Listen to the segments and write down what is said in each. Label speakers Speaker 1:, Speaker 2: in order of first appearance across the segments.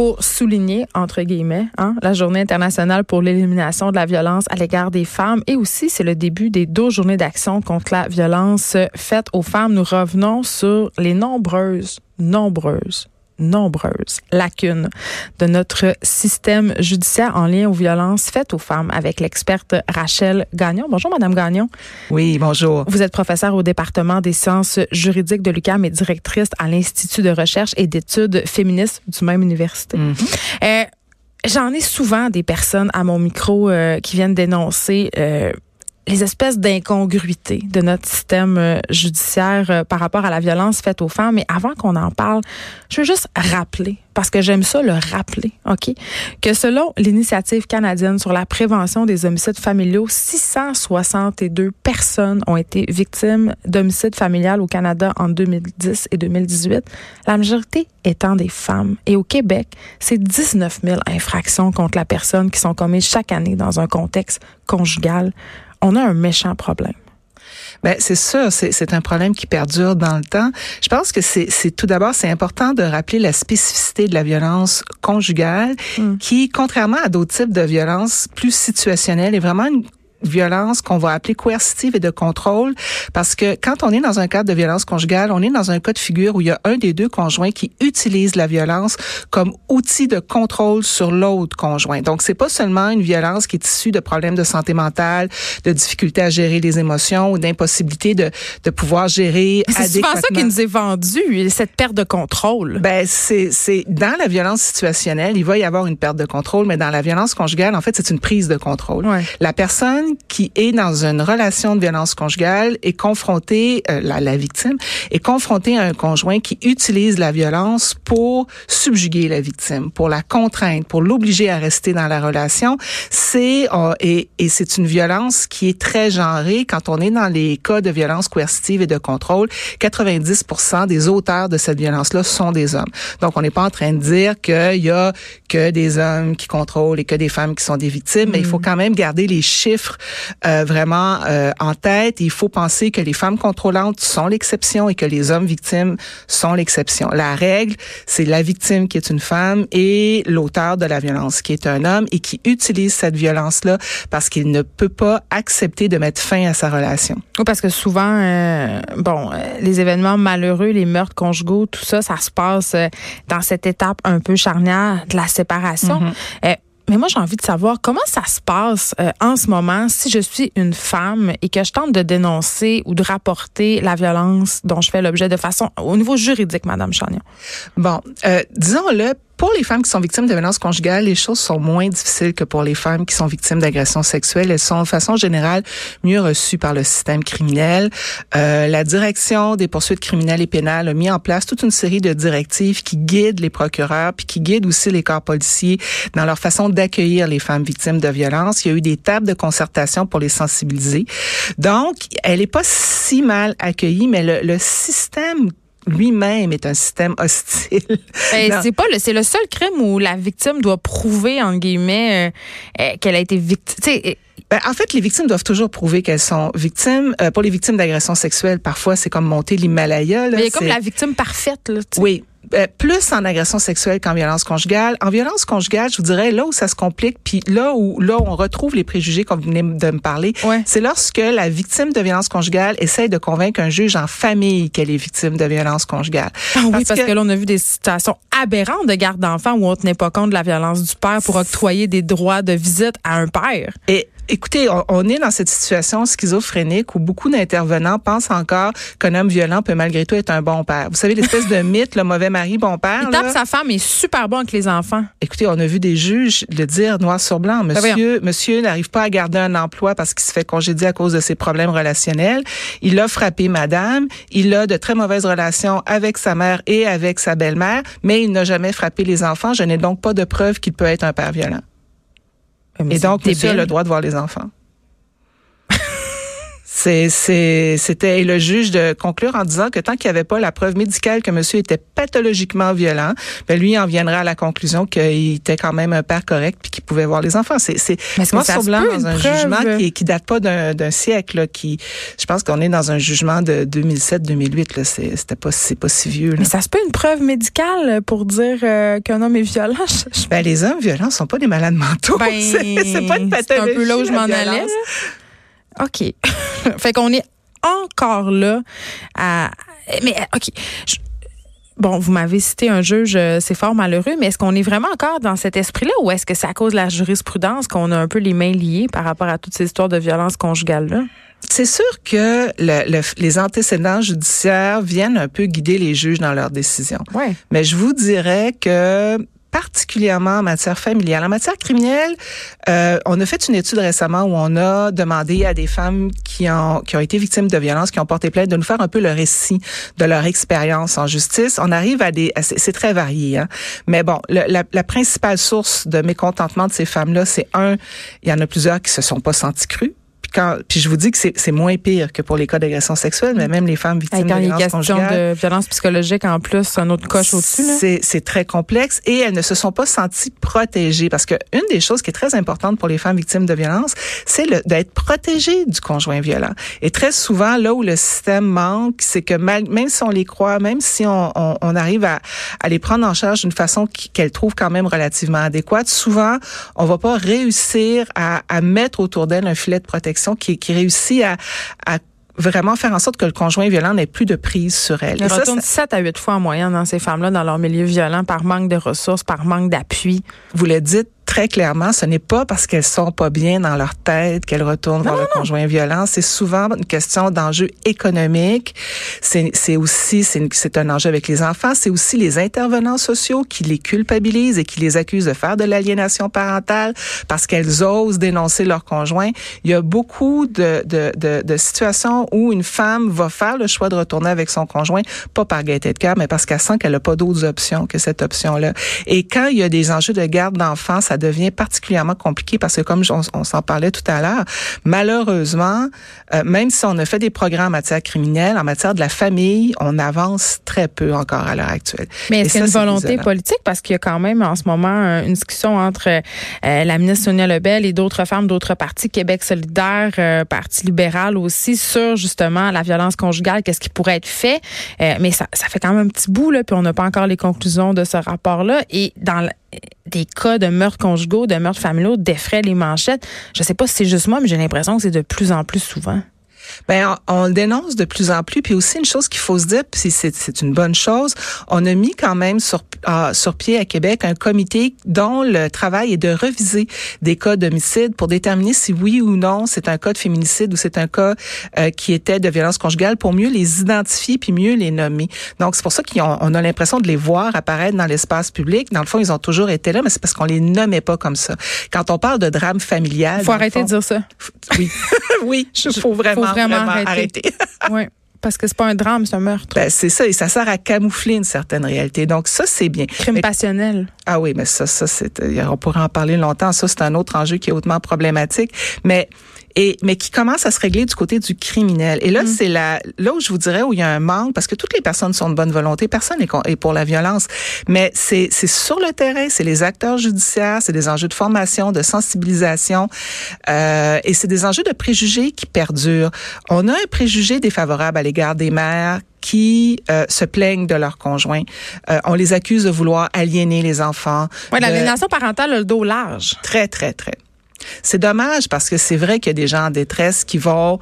Speaker 1: Pour souligner, entre guillemets, hein, la journée internationale pour l'élimination de la violence à l'égard des femmes. Et aussi, c'est le début des 12 journées d'action contre la violence faite aux femmes. Nous revenons sur les nombreuses, nombreuses nombreuses lacunes de notre système judiciaire en lien aux violences faites aux femmes avec l'experte Rachel Gagnon. Bonjour, Madame Gagnon.
Speaker 2: Oui, bonjour.
Speaker 1: Vous êtes professeure au département des sciences juridiques de l'UQAM et directrice à l'Institut de recherche et d'études féministes du même université. Euh, J'en ai souvent des personnes à mon micro euh, qui viennent dénoncer euh, les espèces d'incongruités de notre système euh, judiciaire euh, par rapport à la violence faite aux femmes. Mais avant qu'on en parle, je veux juste rappeler, parce que j'aime ça le rappeler, OK, que selon l'initiative canadienne sur la prévention des homicides familiaux, 662 personnes ont été victimes d'homicides familial au Canada en 2010 et 2018, la majorité étant des femmes. Et au Québec, c'est 19 000 infractions contre la personne qui sont commises chaque année dans un contexte conjugal on a un méchant problème.
Speaker 2: Ben c'est sûr, c'est un problème qui perdure dans le temps. Je pense que c'est tout d'abord c'est important de rappeler la spécificité de la violence conjugale, mm. qui contrairement à d'autres types de violences plus situationnelles, est vraiment une violence qu'on va appeler coercitive et de contrôle parce que quand on est dans un cadre de violence conjugale, on est dans un cas de figure où il y a un des deux conjoints qui utilise la violence comme outil de contrôle sur l'autre conjoint. Donc c'est pas seulement une violence qui est issue de problèmes de santé mentale, de difficultés à gérer les émotions ou d'impossibilité de, de pouvoir gérer
Speaker 1: C'est souvent ça qui nous est vendu, cette perte de contrôle.
Speaker 2: Ben c'est c'est dans la violence situationnelle, il va y avoir une perte de contrôle, mais dans la violence conjugale, en fait, c'est une prise de contrôle.
Speaker 1: Ouais.
Speaker 2: La personne qui est dans une relation de violence conjugale est confrontée, euh, la, la victime est confrontée à un conjoint qui utilise la violence pour subjuguer la victime, pour la contraindre, pour l'obliger à rester dans la relation. C'est euh, et, et c'est une violence qui est très genrée. Quand on est dans les cas de violence coercitive et de contrôle, 90% des auteurs de cette violence-là sont des hommes. Donc on n'est pas en train de dire qu'il y a que des hommes qui contrôlent et que des femmes qui sont des victimes, mm. mais il faut quand même garder les chiffres euh, vraiment euh, en tête. Il faut penser que les femmes contrôlantes sont l'exception et que les hommes victimes sont l'exception. La règle, c'est la victime qui est une femme et l'auteur de la violence qui est un homme et qui utilise cette violence-là parce qu'il ne peut pas accepter de mettre fin à sa relation.
Speaker 1: Oui, parce que souvent, euh, bon, euh, les événements malheureux, les meurtres conjugaux, tout ça, ça se passe euh, dans cette étape un peu charnière de la séparation. Mm-hmm. Mais moi, j'ai envie de savoir comment ça se passe euh, en ce moment si je suis une femme et que je tente de dénoncer ou de rapporter la violence dont je fais l'objet de façon au niveau juridique, Madame Chagnon.
Speaker 2: Bon, euh, disons-le, pour les femmes qui sont victimes de violences conjugales, les choses sont moins difficiles que pour les femmes qui sont victimes d'agressions sexuelles. Elles sont de façon générale mieux reçues par le système criminel. Euh, la direction des poursuites criminelles et pénales a mis en place toute une série de directives qui guident les procureurs puis qui guident aussi les corps policiers dans leur façon d'accueillir les femmes victimes de violences. Il y a eu des tables de concertation pour les sensibiliser. Donc, elle est pas si mal accueillie, mais le, le système lui-même est un système hostile.
Speaker 1: Ben, c'est pas le, c'est le seul crime où la victime doit prouver en guillemets euh, euh, qu'elle a été victime.
Speaker 2: Ben, en fait, les victimes doivent toujours prouver qu'elles sont victimes. Euh, pour les victimes d'agressions sexuelles, parfois c'est comme monter l'Himalaya.
Speaker 1: Mais il y a comme la victime parfaite. Là,
Speaker 2: oui, euh, plus en agression sexuelle qu'en violence conjugale. En violence conjugale, je vous dirais là où ça se complique, puis là où là où on retrouve les préjugés qu'on venait de me parler,
Speaker 1: ouais.
Speaker 2: c'est lorsque la victime de violence conjugale essaie de convaincre un juge en famille qu'elle est victime de violence conjugale.
Speaker 1: Ah oui, parce, parce que, que, là on a vu des situations aberrantes de garde d'enfants où on tenait pas compte de la violence du père pour octroyer des droits de visite à un père.
Speaker 2: Et écoutez, on, on, est dans cette situation schizophrénique où beaucoup d'intervenants pensent encore qu'un homme violent peut malgré tout être un bon père. Vous savez, l'espèce de mythe, le mauvais mari, bon père.
Speaker 1: Il tape sa femme, il est super bon avec les enfants.
Speaker 2: Écoutez, on a vu des juges le dire noir sur blanc.
Speaker 1: Ben
Speaker 2: Monsieur, monsieur n'arrive pas à garder un emploi parce qu'il se fait congédier à cause de ses problèmes relationnels. Il a frappé madame. Il a de très mauvaises relations avec sa mère et avec sa belle-mère, mais il n'a jamais frappé les enfants. Je n'ai donc pas de preuve qu'il peut être un père violent.
Speaker 1: Mais
Speaker 2: Et donc, monsieur a le droit de voir les enfants. C'est, c'est, c'était et le juge de conclure en disant que tant qu'il n'y avait pas la preuve médicale que monsieur était pathologiquement violent, ben lui en viendrait à la conclusion qu'il était quand même un père correct puis qu'il pouvait voir les enfants. C'est, c'est noir sur blanc dans un
Speaker 1: preuve?
Speaker 2: jugement qui, qui date pas d'un, siècle. Là, qui, je pense qu'on est dans un jugement de 2007-2008. Là, c'est, c'était pas, c'est pas si vieux. Là.
Speaker 1: Mais ça se peut une preuve médicale pour dire euh, qu'un homme est violent? Je- je-
Speaker 2: Ben, les hommes violents sont pas des malades mentaux.
Speaker 1: Ben,
Speaker 2: c'est, c'est pas une
Speaker 1: c'est
Speaker 2: pathologie.
Speaker 1: un peu là où je m'en allais. OK. fait qu'on est encore là à. Mais, OK. Je- Bon, vous m'avez cité un juge, euh, c'est fort malheureux, mais est-ce qu'on est vraiment encore dans cet esprit-là ou est-ce que c'est à cause de la jurisprudence qu'on a un peu les mains liées par rapport à toutes ces histoires de violence conjugale-là?
Speaker 2: C'est sûr que le- le- les antécédents judiciaires viennent un peu guider les juges dans leurs décisions.
Speaker 1: Ouais.
Speaker 2: Mais je vous dirais que particulièrement en matière familiale. En matière criminelle, euh, on a fait une étude récemment où on a demandé à des femmes qui ont, qui ont été victimes de violences, qui ont porté plainte, de nous faire un peu le récit de leur expérience en justice. On arrive à des... C'est très varié, hein? Mais bon, la, la principale source de mécontentement de ces femmes-là, c'est un, il y en a plusieurs qui se sont pas sentis crus. Quand, puis je vous dis que c'est moins pire que pour les cas d'agression sexuelle, mais même les femmes victimes de violences conjugales,
Speaker 1: de violence psychologique en plus, un autre coche au-dessus.
Speaker 2: c'est, très complexe et elles ne se sont pas senties protégées parce que une des choses qui est très importante pour les femmes victimes de violence, c'est d'être protégées du conjoint violent. Et très souvent, là où le système manque, c'est que mal- même si on les croit, même si on, on, on arrive à, à les prendre en charge d'une façon qu'elles trouvent quand même relativement adéquate, souvent, on va pas réussir à, à mettre autour d'elles un filet de protection qui, qui réussit à, à vraiment faire en sorte que le conjoint violent n'ait plus de prise sur elle. Ça,
Speaker 1: retournent 7 à 8 fois en moyenne dans ces femmes-là dans leur milieu violent par manque de ressources, par manque d'appui.
Speaker 2: vous le dites très clairement, ce n'est pas parce qu'elles sont pas bien dans leur tête qu'elles retournent vers le conjoint violent. C'est souvent une question d'enjeu économique. C'est aussi c'est un enjeu avec les enfants. C'est aussi les intervenants sociaux qui les culpabilisent et qui les accusent de faire de l'aliénation parentale parce qu'elles osent dénoncer leur conjoint. Il y a beaucoup de, de, de, de situations où une femme va faire le choix de retourner avec son conjoint, pas par gaieté de cœur, mais parce qu'elle sent qu'elle n'a pas d'autres options que cette option-là. Et quand il y a des enjeux de garde d'enfants, ça devient particulièrement compliqué parce que comme on, on s'en parlait tout à l'heure, malheureusement, euh, même si on a fait des progrès en matière criminelle, en matière de la famille, on avance très peu encore à l'heure actuelle.
Speaker 1: Mais est-ce qu'il y a une volonté politique? Parce qu'il y a quand même en ce moment une discussion entre euh, la ministre Sonia Lebel et d'autres femmes d'autres partis, Québec solidaire, euh, Parti libéral aussi, sur justement la violence conjugale, qu'est-ce qui pourrait être fait. Euh, mais ça, ça fait quand même un petit bout, là, puis on n'a pas encore les conclusions de ce rapport-là. Et dans des cas de meurtres conjugaux, de meurtres familiaux, d'effraient les manchettes, je sais pas si c'est juste moi, mais j'ai l'impression que c'est de plus en plus souvent.
Speaker 2: Ben, on, on le dénonce de plus en plus. Puis aussi une chose qu'il faut se dire, puis c'est, c'est une bonne chose, on a mis quand même sur, ah, sur pied à Québec un comité dont le travail est de reviser des cas d'homicide pour déterminer si oui ou non c'est un cas de féminicide ou c'est un cas euh, qui était de violence conjugale pour mieux les identifier puis mieux les nommer. Donc c'est pour ça qu'on on a l'impression de les voir apparaître dans l'espace public. Dans le fond, ils ont toujours été là, mais c'est parce qu'on les nommait pas comme ça. Quand on parle de drame familial,
Speaker 1: Il faut arrêter
Speaker 2: fond-
Speaker 1: de dire ça.
Speaker 2: oui, oui, il faut vraiment,
Speaker 1: Faut vraiment
Speaker 2: vraiment
Speaker 1: arrêter.
Speaker 2: arrêter.
Speaker 1: oui. Parce que c'est pas un drame, c'est un meurtre.
Speaker 2: Ben, c'est ça, et ça sert à camoufler une certaine réalité. Donc ça, c'est bien.
Speaker 1: Crime
Speaker 2: Mais-
Speaker 1: passionnel.
Speaker 2: ah oui, mais ça, ça, c'est, euh, on pourrait en parler longtemps. Ça, c'est un autre enjeu qui est hautement problématique. Mais et mais qui commence à se régler du côté du criminel. Et là, c'est la là où je vous dirais où il y a un manque parce que toutes les personnes sont de bonne volonté, personne est pour la violence, mais c'est c'est sur le terrain, c'est les acteurs judiciaires, c'est des enjeux de formation, de sensibilisation, euh, et c'est des enjeux de préjugés qui perdurent. On a un préjugé défavorable à l'égard des mères qui euh, se plaignent de leurs conjoints. Euh, on les accuse de vouloir aliéner les enfants.
Speaker 1: Oui, l'aliénation parentale a le dos large.
Speaker 2: Très, très, très. C'est dommage parce que c'est vrai qu'il y a des gens en détresse qui vont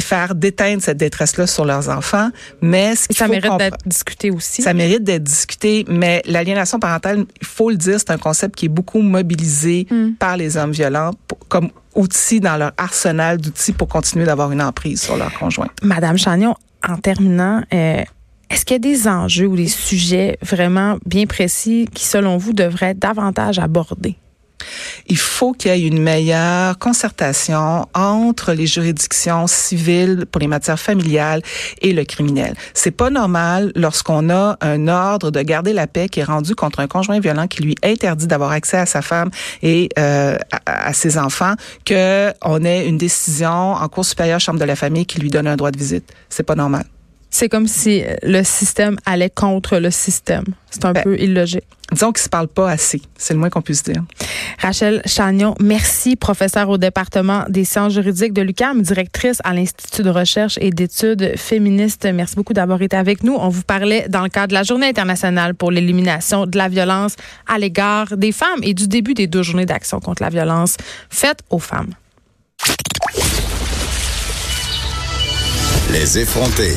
Speaker 2: faire déteindre cette détresse-là sur leurs enfants. Mais ce
Speaker 1: ça
Speaker 2: faut
Speaker 1: mérite d'être discuté aussi.
Speaker 2: ça mérite d'être discuté, mais l'aliénation parentale, il faut le dire, c'est un concept qui est beaucoup mobilisé
Speaker 1: Hmm.
Speaker 2: par les hommes violents pour- comme outil dans leur arsenal d'outils pour continuer d'avoir une emprise sur leur conjoint.
Speaker 1: Madame Chagnon, en terminant, euh, est-ce qu'il y a des enjeux ou des sujets vraiment bien précis qui, selon vous, devraient être davantage abordés?
Speaker 2: Il faut qu'il y ait une meilleure concertation entre les juridictions civiles pour les matières familiales et le criminel. C'est pas normal lorsqu'on a un ordre de garder la paix qui est rendu contre un conjoint violent qui lui interdit d'avoir accès à sa femme et euh, à, à ses enfants que on ait une décision en cour supérieure chambre de la famille qui lui donne un droit de visite. C'est pas normal.
Speaker 1: C'est comme si le système allait contre le système. C'est un
Speaker 2: Ben,
Speaker 1: peu illogique.
Speaker 2: Disons qu'il se parle pas assez. C'est le moins qu'on puisse dire.
Speaker 1: Rachel Chagnon, merci, professeure au département des sciences juridiques de l'UQAM, directrice à l'Institut de recherche et d'études féministes. Merci beaucoup d'avoir été avec nous. On vous parlait dans le cadre de la Journée internationale pour l'élimination de la violence à l'égard des femmes et du début des deux journées d'action contre la violence faite aux femmes.
Speaker 3: Les effrontés.